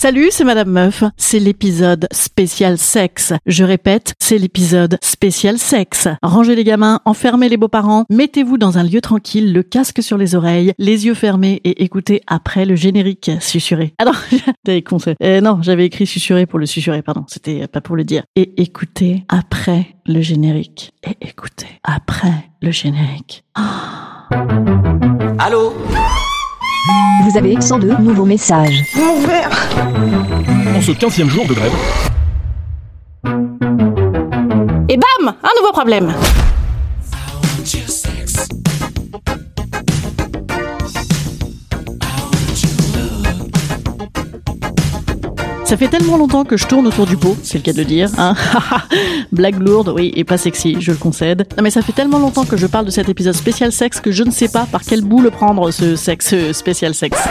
Salut, c'est Madame Meuf. C'est l'épisode spécial sexe. Je répète, c'est l'épisode spécial sexe. Rangez les gamins, enfermez les beaux-parents, mettez-vous dans un lieu tranquille, le casque sur les oreilles, les yeux fermés et écoutez après le générique susurré. Alors, j'avais conseil. Euh, non, j'avais écrit susurré pour le susurrer, pardon. C'était pas pour le dire. Et écoutez après le générique. Et écoutez après le générique. Allô? Vous avez 102 nouveaux messages. En ce 15e jour de grève, Et bam Un nouveau problème Ça fait tellement longtemps que je tourne autour du pot, c'est le cas de dire. Hein Blague lourde, oui, et pas sexy, je le concède. Non mais ça fait tellement longtemps que je parle de cet épisode spécial sexe que je ne sais pas par quel bout le prendre, ce sexe spécial sexe.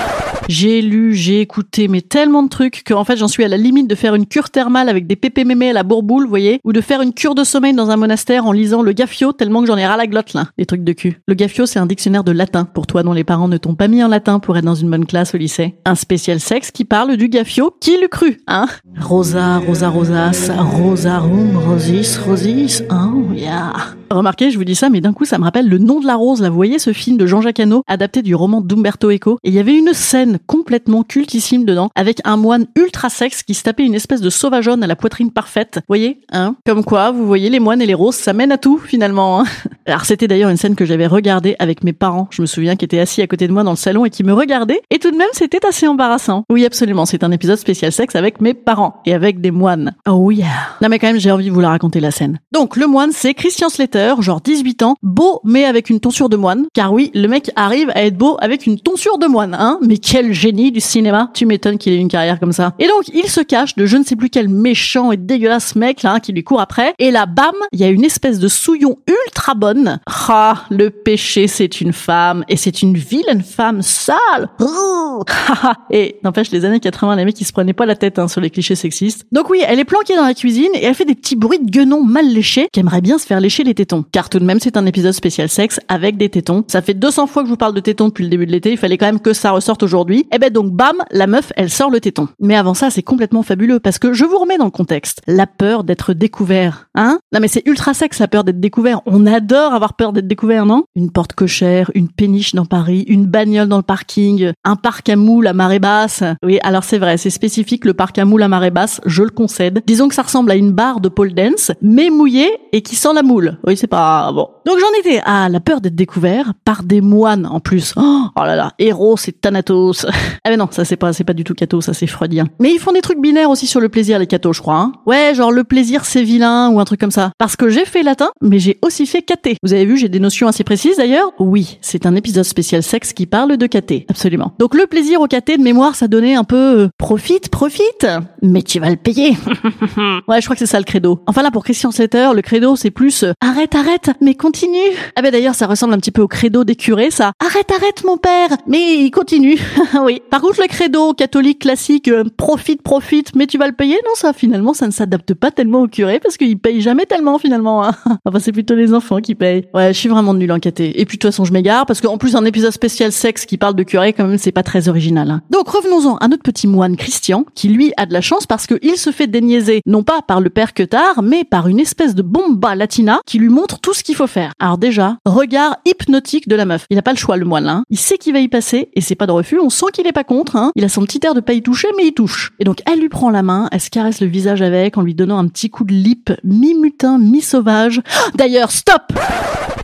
J'ai lu, j'ai écouté, mais tellement de trucs que en fait j'en suis à la limite de faire une cure thermale avec des pépé mémé à la bourboule, vous voyez, ou de faire une cure de sommeil dans un monastère en lisant le gaffio tellement que j'en ai ras la glotte là, des trucs de cul. Le gaffio c'est un dictionnaire de latin pour toi dont les parents ne t'ont pas mis en latin pour être dans une bonne classe au lycée. Un spécial sexe qui parle du gaffio, qui l'eût cru, hein Rosa, rosa, rosas, rosarum, rosis, rosis, oh yeah. Remarquez, je vous dis ça, mais d'un coup, ça me rappelle le nom de la rose. Là, vous voyez ce film de Jean-Jacques Hano, adapté du roman d'Umberto Eco? Et il y avait une scène complètement cultissime dedans, avec un moine ultra sexe qui se tapait une espèce de sauvageonne à la poitrine parfaite. Vous voyez, hein? Comme quoi, vous voyez, les moines et les roses, ça mène à tout, finalement. hein. Alors, c'était d'ailleurs une scène que j'avais regardée avec mes parents. Je me souviens, qui étaient assis à côté de moi dans le salon et qui me regardaient. Et tout de même, c'était assez embarrassant. Oui, absolument. C'est un épisode spécial sexe avec mes parents et avec des moines. Oh yeah. Non, mais quand même, j'ai envie de vous la raconter la scène. Donc, le moine, c'est Christian Slater, genre 18 ans, beau, mais avec une tonsure de moine. Car oui, le mec arrive à être beau avec une tonsure de moine, hein. Mais quel génie du cinéma. Tu m'étonnes qu'il ait une carrière comme ça. Et donc, il se cache de je ne sais plus quel méchant et dégueulasse mec, là, hein, qui lui court après. Et là, bam, il y a une espèce de souillon ultra bonne. Ah, le péché, c'est une femme. Et c'est une vilaine femme sale. Et n'empêche, les années 80, les mecs, ils se prenaient pas la tête, hein, sur les clichés sexistes. Donc oui, elle est planquée dans la cuisine et elle fait des petits bruits de guenon mal léchés qui aimerait bien se faire lécher les tétons. Car tout de même, c'est un épisode spécial sexe avec des tétons. Ça fait 200 fois que je vous parle de tétons depuis le début de l'été. Il fallait quand même que ça ressorte aujourd'hui. Et ben donc, bam, la meuf, elle sort le téton. Mais avant ça, c'est complètement fabuleux parce que je vous remets dans le contexte. La peur d'être découvert. Hein? Non mais c'est ultra sexe, la peur d'être découvert. On adore avoir peur d'être découvert, non? Une porte cochère, une péniche dans Paris, une bagnole dans le parking, un parc à moules à marée basse. Oui, alors c'est vrai, c'est spécifique le parc à moules à marée basse, je le concède. Disons que ça ressemble à une barre de pole dance, mais mouillée et qui sent la moule. Oui, c'est pas bon. Donc j'en étais à la peur d'être découvert par des moines en plus. Oh, oh là là, Héros et Thanatos. ah mais non, ça c'est pas c'est pas du tout catho, ça c'est freudien. Mais ils font des trucs binaires aussi sur le plaisir les cathos, je crois. Hein. Ouais, genre le plaisir c'est vilain ou un truc comme ça. Parce que j'ai fait latin, mais j'ai aussi fait caté. Vous avez vu, j'ai des notions assez précises d'ailleurs. Oui, c'est un épisode spécial sexe qui parle de caté, absolument. Donc le plaisir au caté de mémoire, ça donnait un peu euh, profite, profite, Eita, mais tu vas le payer. ouais, je crois que c'est ça le credo. Enfin là pour Christian Slater, le credo c'est plus euh, arrête, arrête, mais continue. Ah ben d'ailleurs ça ressemble un petit peu au credo des curés, ça. Arrête, arrête mon père, mais il continue. oui. Par contre le credo catholique classique, euh, profite, profite, mais tu vas le payer, non ça finalement ça ne s'adapte pas tellement aux curés parce qu'ils payent jamais tellement finalement. hein. enfin c'est plutôt les enfants qui payent. Ouais, je suis vraiment nul en caté. Et puis de toute façon je m'égare parce qu'en plus un épisode spécial sexe qui parle de curé quand même c'est pas très original. hein. Donc revenons-en à notre petit moine Christian qui lui a de la chance parce qu'il se fait déniaiser, non pas par le père Queutard, mais par une espèce de bomba latina qui lui montre tout ce qu'il faut faire. Alors déjà, regard hypnotique de la meuf. Il n'a pas le choix, le moine, hein. Il sait qu'il va y passer et c'est pas de refus. On sent qu'il est pas contre, hein. Il a son petit air de pas y toucher, mais il touche. Et donc, elle lui prend la main, elle se caresse le visage avec en lui donnant un petit coup de lip mi-mutin, mi-sauvage. D'ailleurs, stop!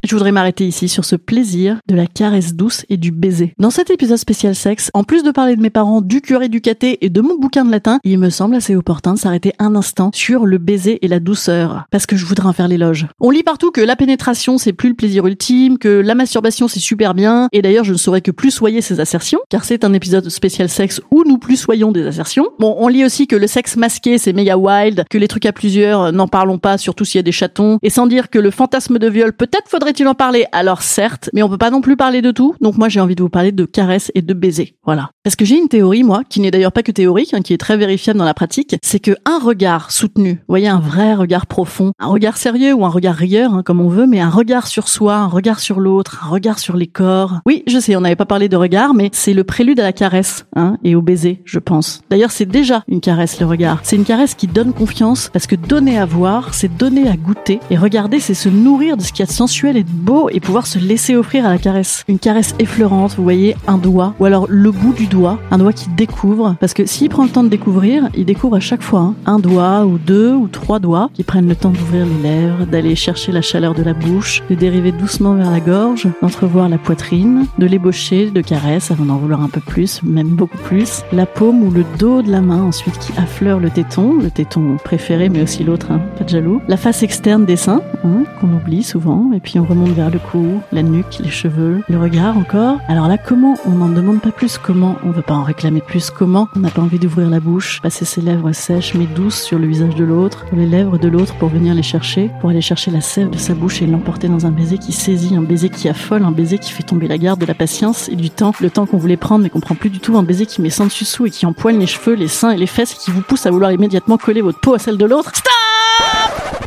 Je voudrais m'arrêter ici sur ce plaisir de la caresse douce et du baiser. Dans cet épisode spécial sexe, en plus de parler de mes parents, du curé du caté et de mon bouquin de latin, il me semble assez opportun de s'arrêter un instant sur le baiser et la douceur. Parce que je voudrais en faire l'éloge. On lit partout que la pénétration c'est plus le plaisir ultime, que la masturbation c'est super bien, et d'ailleurs je ne saurais que plus soyer ces assertions, car c'est un épisode spécial sexe où nous plus soyons des assertions. Bon, on lit aussi que le sexe masqué c'est méga wild, que les trucs à plusieurs n'en parlons pas, surtout s'il y a des chatons, et sans dire que le fantasme de viol peut-être faudrait il en parler Alors certes, mais on peut pas non plus parler de tout. Donc moi j'ai envie de vous parler de caresses et de baisers. Voilà. Parce que j'ai une théorie moi, qui n'est d'ailleurs pas que théorique, hein, qui est très vérifiable dans la pratique, c'est que un regard soutenu, vous voyez un vrai regard profond, un regard sérieux ou un regard rieur, hein, comme on veut, mais un regard sur soi, un regard sur l'autre, un regard sur les corps. Oui, je sais, on n'avait pas parlé de regard, mais c'est le prélude à la caresse, hein, et au baiser, je pense. D'ailleurs, c'est déjà une caresse le regard. C'est une caresse qui donne confiance, parce que donner à voir, c'est donner à goûter, et regarder, c'est se nourrir de ce qu'il y a de sensuel et beau et pouvoir se laisser offrir à la caresse. Une caresse effleurante, vous voyez, un doigt, ou alors le bout du doigt, un doigt qui découvre, parce que s'il prend le temps de découvrir, il découvre à chaque fois hein, un doigt ou deux ou trois doigts qui prennent le temps d'ouvrir les lèvres, d'aller chercher la chaleur de la bouche, de dériver doucement vers la gorge, d'entrevoir la poitrine, de l'ébaucher de caresses avant d'en vouloir un peu plus, même beaucoup plus, la paume ou le dos de la main ensuite qui affleure le téton, le téton préféré mais aussi l'autre, hein, pas de jaloux, la face externe des seins, hein, qu'on oublie souvent, et puis on remonte vers le cou, la nuque, les cheveux, le regard encore. Alors là, comment on n'en demande pas plus Comment on veut pas en réclamer plus Comment on n'a pas envie d'ouvrir la bouche, passer ses lèvres sèches mais douces sur le visage de l'autre, sur les lèvres de l'autre pour venir les chercher, pour aller chercher la sève de sa bouche et l'emporter dans un baiser qui saisit, un baiser qui affole, un baiser qui fait tomber la garde de la patience et du temps, le temps qu'on voulait prendre mais qu'on prend plus du tout, un baiser qui met sans dessus sous et qui empoigne les cheveux, les seins et les fesses et qui vous pousse à vouloir immédiatement coller votre peau à celle de l'autre. Stop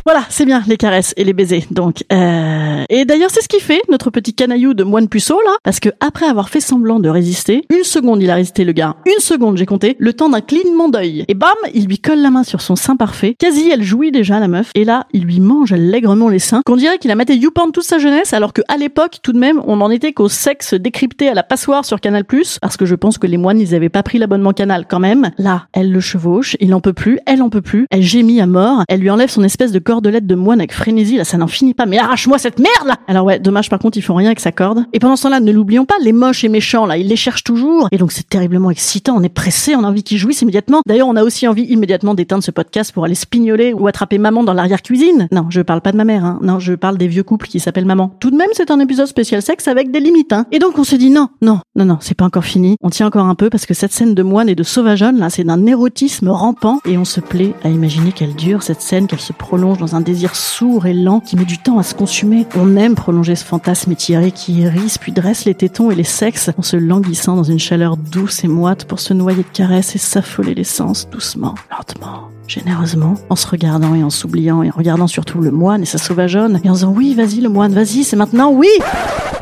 voilà, c'est bien les caresses et les baisers. Donc, euh... et d'ailleurs, c'est ce qui fait notre petit canaillou de moine puceau là, parce que après avoir fait semblant de résister, une seconde il a résisté le gars, une seconde j'ai compté, le temps d'un clignement d'œil. Et bam, il lui colle la main sur son sein parfait. Quasi, elle jouit déjà la meuf. Et là, il lui mange allègrement les seins. Qu'on dirait qu'il a maté YouPorn toute sa jeunesse, alors que à l'époque, tout de même, on en était qu'au sexe décrypté à la passoire sur Canal+, parce que je pense que les moines, ils avaient pas pris l'abonnement Canal quand même. Là, elle le chevauche, il en peut plus, elle en peut plus, elle gémit à mort, elle lui enlève son espèce de cordelette de moine avec frénésie, là ça n'en finit pas, mais arrache-moi cette merde Alors ouais, dommage par contre, ils font rien avec sa corde. Et pendant ce temps-là, ne l'oublions pas, les moches et méchants là, ils les cherchent toujours, et donc c'est terriblement excitant, on est pressé, on a envie qu'ils jouissent immédiatement. D'ailleurs, on a aussi envie immédiatement d'éteindre ce podcast pour aller spignoler ou attraper maman dans l'arrière-cuisine. Non, je parle pas de ma mère, hein. non, je parle des vieux couples qui s'appellent maman. Tout de même, c'est un épisode spécial sexe avec des limites, hein. Et donc on se dit non, non, non, non, c'est pas encore fini, on tient encore un peu parce que cette scène de moine et de sauvageonne là, c'est d'un érotisme rampant, et on se plaît à imaginer qu'elle dure, cette scène, qu'elle se prolonge dans un désir sourd et lent qui met du temps à se consumer. On aime prolonger ce fantasme étiré qui hérisse puis dresse les tétons et les sexes en se languissant dans une chaleur douce et moite pour se noyer de caresses et s'affoler l'essence doucement, lentement généreusement, en se regardant et en s'oubliant et en regardant surtout le moine et sa sauvageonne et en disant oui, vas-y le moine, vas-y, c'est maintenant, oui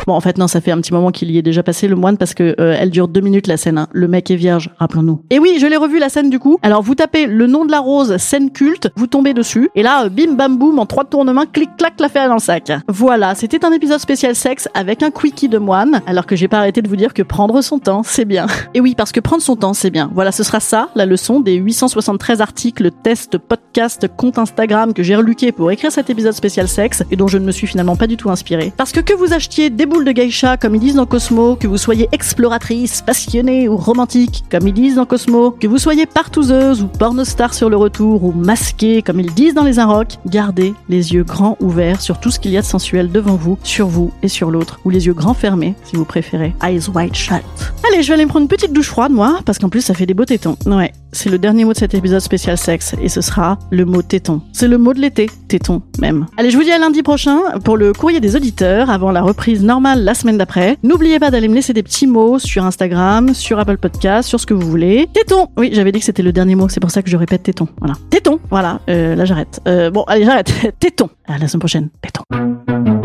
Bon, en fait, non, ça fait un petit moment qu'il y est déjà passé, le moine, parce que euh, elle dure deux minutes, la scène. Hein. Le mec est vierge, rappelons-nous. Et oui, je l'ai revu, la scène, du coup. Alors, vous tapez le nom de la rose, scène culte, vous tombez dessus. Et là, euh, bim, bam, boum, en trois tournements, clic, clac, l'affaire dans le sac. Voilà, c'était un épisode spécial sexe avec un quickie de moine, alors que j'ai pas arrêté de vous dire que prendre son temps, c'est bien. Et oui, parce que prendre son temps, c'est bien. Voilà, ce sera ça, la leçon des 873 articles, tests, podcasts, comptes Instagram que j'ai reluqué pour écrire cet épisode spécial sexe et dont je ne me suis finalement pas du tout inspiré. Parce que que vous achetiez des de geisha, comme ils disent dans Cosmo, que vous soyez exploratrice, passionnée ou romantique, comme ils disent dans Cosmo, que vous soyez partouzeuse ou pornostar sur le retour ou masquée, comme ils disent dans les Inrocks, gardez les yeux grands ouverts sur tout ce qu'il y a de sensuel devant vous, sur vous et sur l'autre, ou les yeux grands fermés, si vous préférez. Eyes wide shut. Allez, je vais aller me prendre une petite douche froide, moi, parce qu'en plus ça fait des beaux tétons. Ouais, c'est le dernier mot de cet épisode spécial sexe, et ce sera le mot téton. C'est le mot de l'été, téton même. Allez, je vous dis à lundi prochain pour le courrier des auditeurs, avant la reprise normale la semaine d'après. N'oubliez pas d'aller me laisser des petits mots sur Instagram, sur Apple Podcast, sur ce que vous voulez. Téton Oui, j'avais dit que c'était le dernier mot, c'est pour ça que je répète téton. Voilà. Téton Voilà, euh, là j'arrête. Euh, bon, allez, j'arrête. téton À la semaine prochaine. Téton